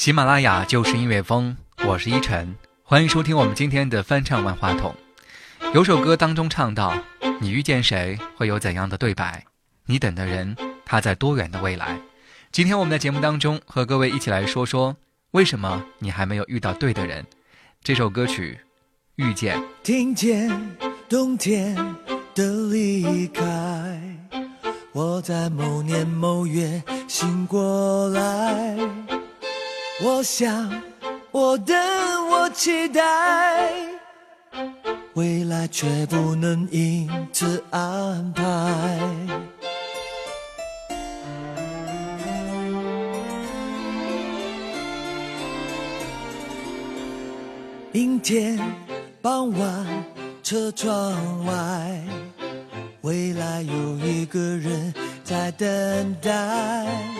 喜马拉雅就是音乐风，我是依晨，欢迎收听我们今天的翻唱万花筒。有首歌当中唱到：“你遇见谁会有怎样的对白？你等的人他在多远的未来？”今天我们的节目当中和各位一起来说说，为什么你还没有遇到对的人？这首歌曲《遇见》。听见冬天的离开，我在某年某月醒过来。我想，我等，我期待，未来却不能因此安排。阴天傍晚，车窗外，未来有一个人在等待。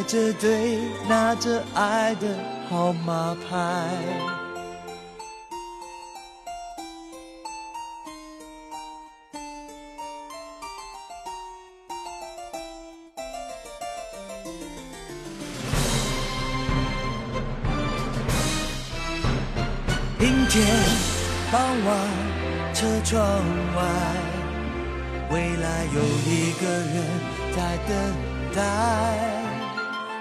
排着队拿着爱的。号码牌。阴天傍晚，车窗外，未来有一个人在等待。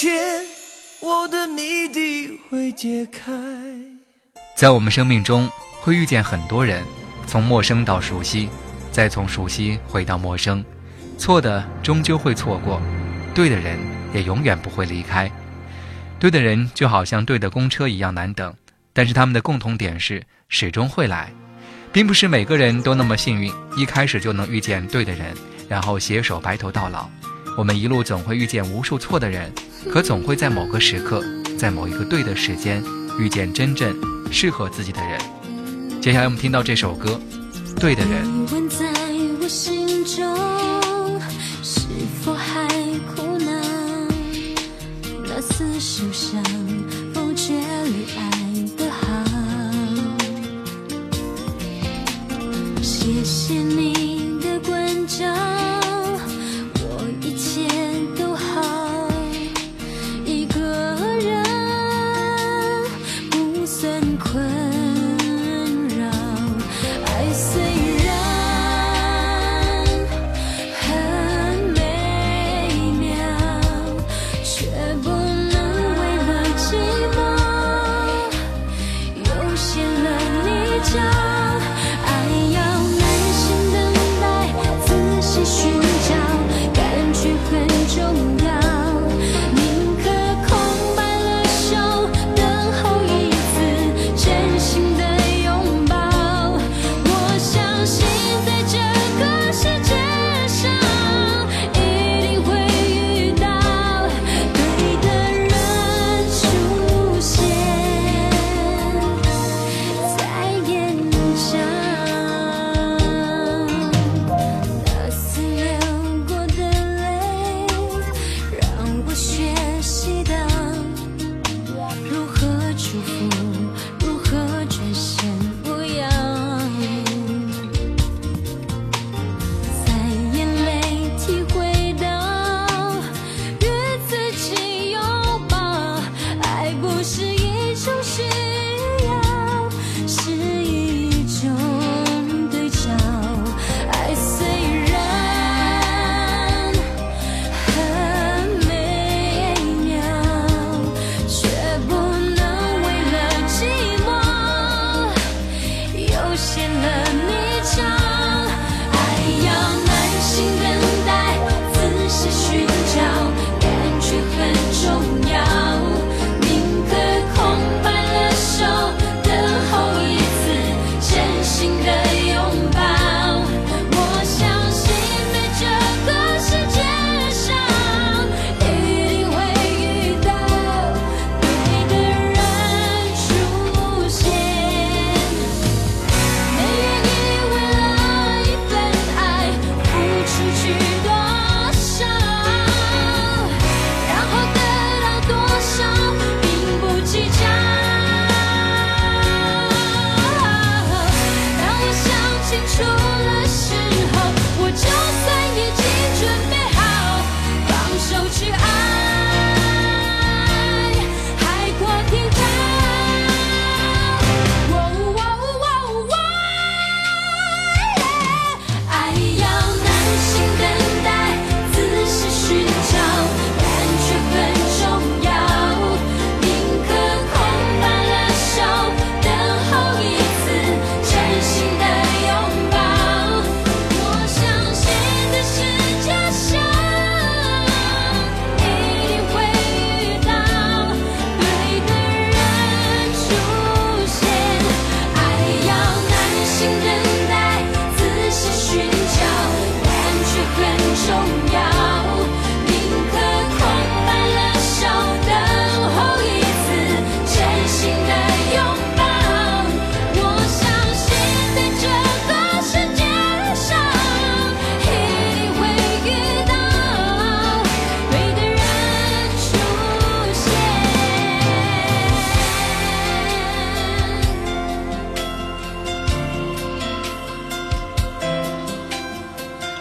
天，我的谜底会解开。在我们生命中，会遇见很多人，从陌生到熟悉，再从熟悉回到陌生。错的终究会错过，对的人也永远不会离开。对的人就好像对的公车一样难等，但是他们的共同点是始终会来，并不是每个人都那么幸运，一开始就能遇见对的人，然后携手白头到老。我们一路总会遇见无数错的人，可总会在某个时刻，在某一个对的时间，遇见真正适合自己的人。接下来我们听到这首歌，《对的人》。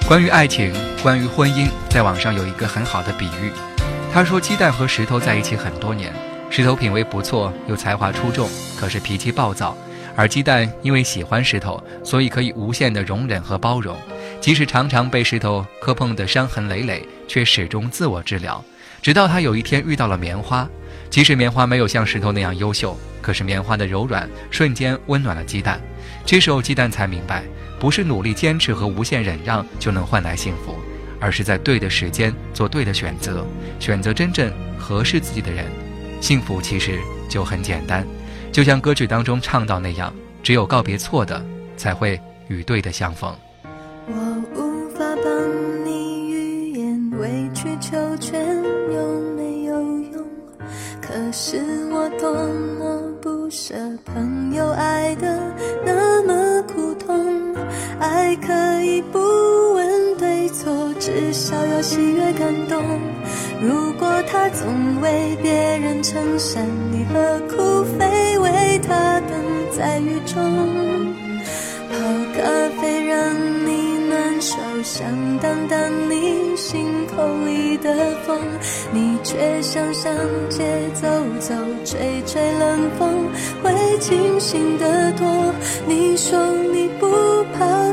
关于爱情，关于婚姻，在网上有一个很好的比喻。他说，鸡蛋和石头在一起很多年，石头品味不错，有才华出众，可是脾气暴躁；而鸡蛋因为喜欢石头，所以可以无限的容忍和包容，即使常常被石头磕碰得伤痕累累，却始终自我治疗。直到他有一天遇到了棉花，即使棉花没有像石头那样优秀，可是棉花的柔软瞬间温暖了鸡蛋。这时候鸡蛋才明白，不是努力坚持和无限忍让就能换来幸福。而是在对的时间做对的选择，选择真正合适自己的人，幸福其实就很简单。就像歌曲当中唱到那样，只有告别错的，才会与对的相逢。我无法帮你预言，委曲求全有没有用？可是我多么不舍朋友爱的那，爱可以不问对错。至少要喜悦感动。如果他总为别人撑伞，你何苦非为他等在雨中？泡咖啡让你暖手，想挡挡你心口里的风，你却想上街走走，吹吹冷风，会清醒得多。你说你不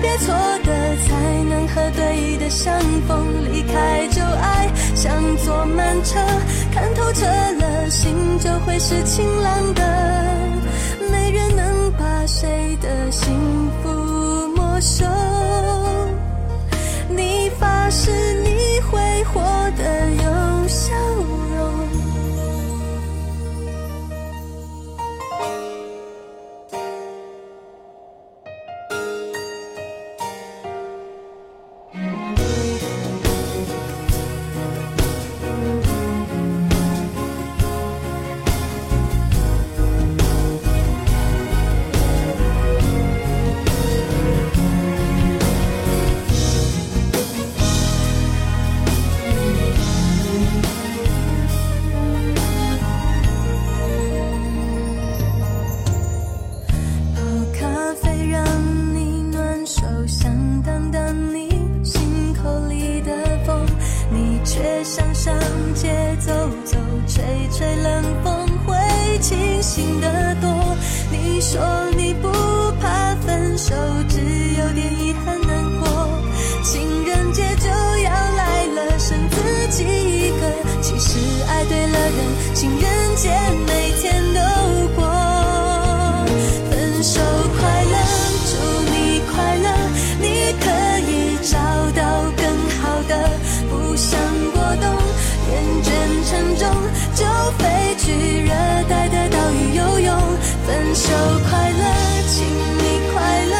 别错的，才能和对的相逢。离开旧爱，像坐慢车，看透彻了，心就会是晴朗的。没人能把谁的幸福没收。你发誓你会活情人节每天都过分手快乐祝你快乐你可以找到更好的不想过冬厌倦沉重就飞去热带的岛屿游泳分手快乐请你快乐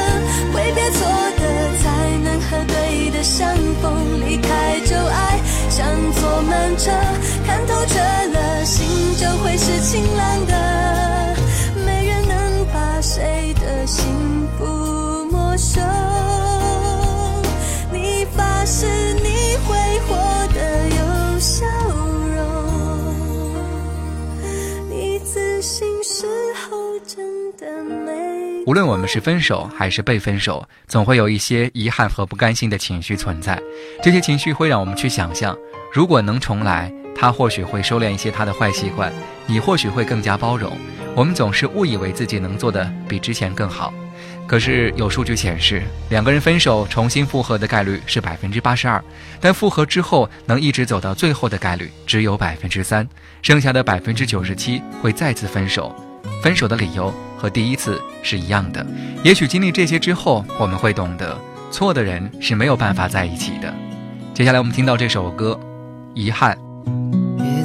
挥别错的才能和对的相逢离开旧爱像坐慢车看透彻是晴朗的，没人能把谁的幸福没收。你发誓你会活得有笑容，你自信时候真的美。无论我们是分手还是被分手，总会有一些遗憾和不甘心的情绪存在。这些情绪会让我们去想象，如果能重来。他或许会收敛一些他的坏习惯，你或许会更加包容。我们总是误以为自己能做的比之前更好，可是有数据显示，两个人分手重新复合的概率是百分之八十二，但复合之后能一直走到最后的概率只有百分之三，剩下的百分之九十七会再次分手。分手的理由和第一次是一样的。也许经历这些之后，我们会懂得，错的人是没有办法在一起的。接下来我们听到这首歌，《遗憾》。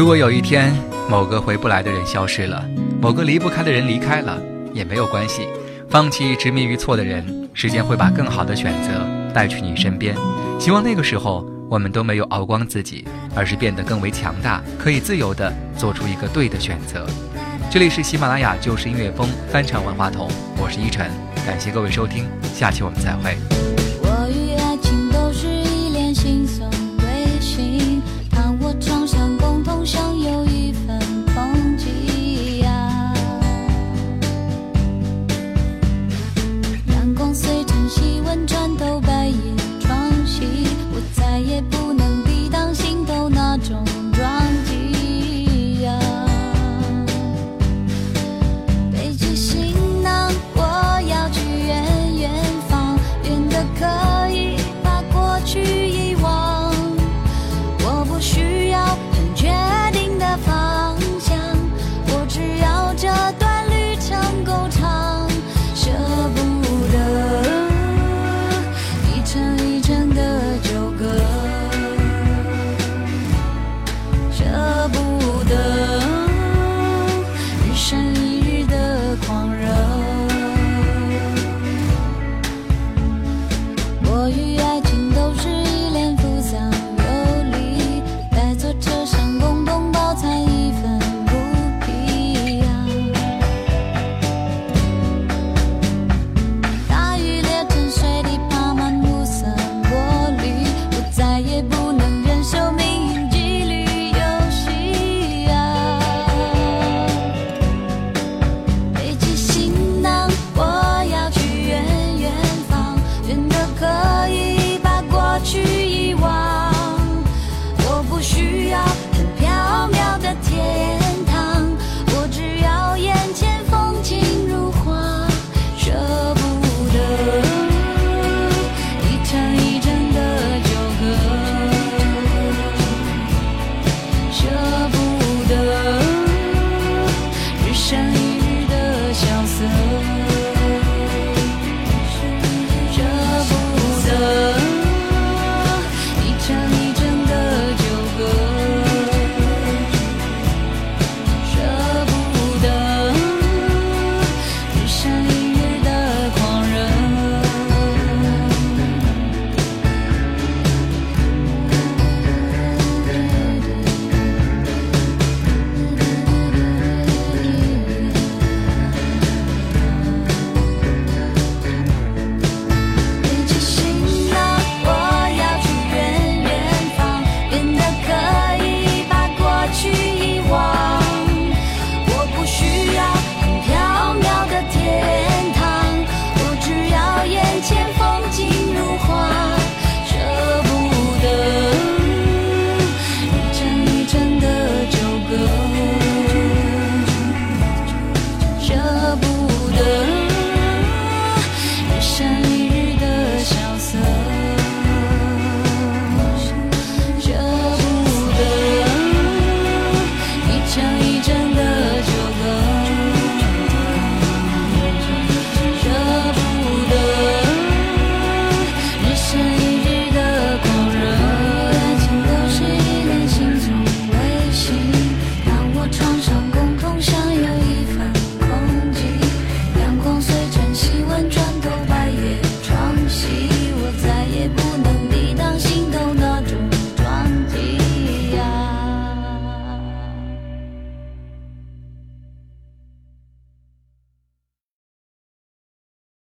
如果有一天，某个回不来的人消失了。某个离不开的人离开了也没有关系，放弃执迷于错的人，时间会把更好的选择带去你身边。希望那个时候我们都没有熬光自己，而是变得更为强大，可以自由地做出一个对的选择。这里是喜马拉雅旧时音乐风翻唱万花筒，我是依晨，感谢各位收听，下期我们再会。